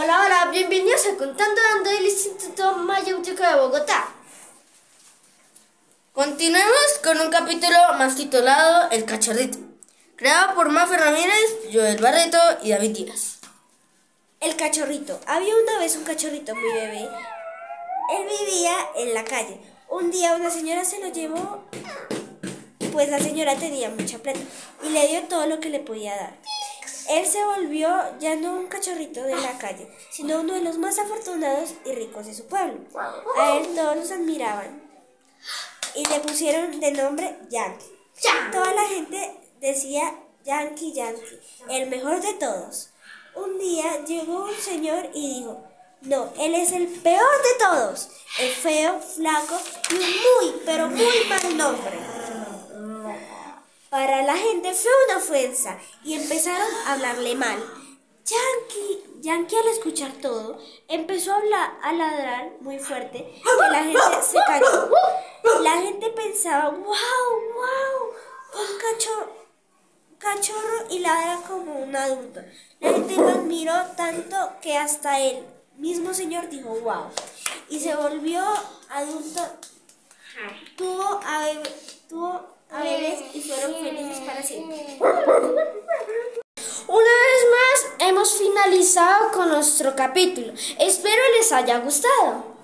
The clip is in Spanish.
Hola, hola, bienvenidos a Contando Dando del Instituto Mayéutico de Bogotá. Continuemos con un capítulo más titulado El Cachorrito, creado por Mafe Ramírez, Joel Barreto y David Díaz. El cachorrito. Había una vez un cachorrito muy bebé. Él vivía en la calle. Un día una señora se lo llevó, pues la señora tenía mucha plata y le dio todo lo que le podía dar. Él se volvió ya no un cachorrito de la calle, sino uno de los más afortunados y ricos de su pueblo. A él todos los admiraban y le pusieron de nombre Yankee. Toda la gente decía Yankee, Yankee, el mejor de todos. Un día llegó un señor y dijo, no, él es el peor de todos. Es feo, flaco y un muy, pero muy mal nombre. Para la gente fue una ofensa y empezaron a hablarle mal. Yankee, Yankee al escuchar todo, empezó a, hablar, ladrar muy fuerte y la gente se cayó. La gente pensaba, wow, wow, un cachorro, cachorro y ladra como un adulto. La gente lo admiró tanto que hasta él mismo señor dijo, wow. Y se volvió adulto, tuvo a, tuvo bebés y fueron felices para siempre. Una vez más hemos finalizado con nuestro capítulo. Espero les haya gustado.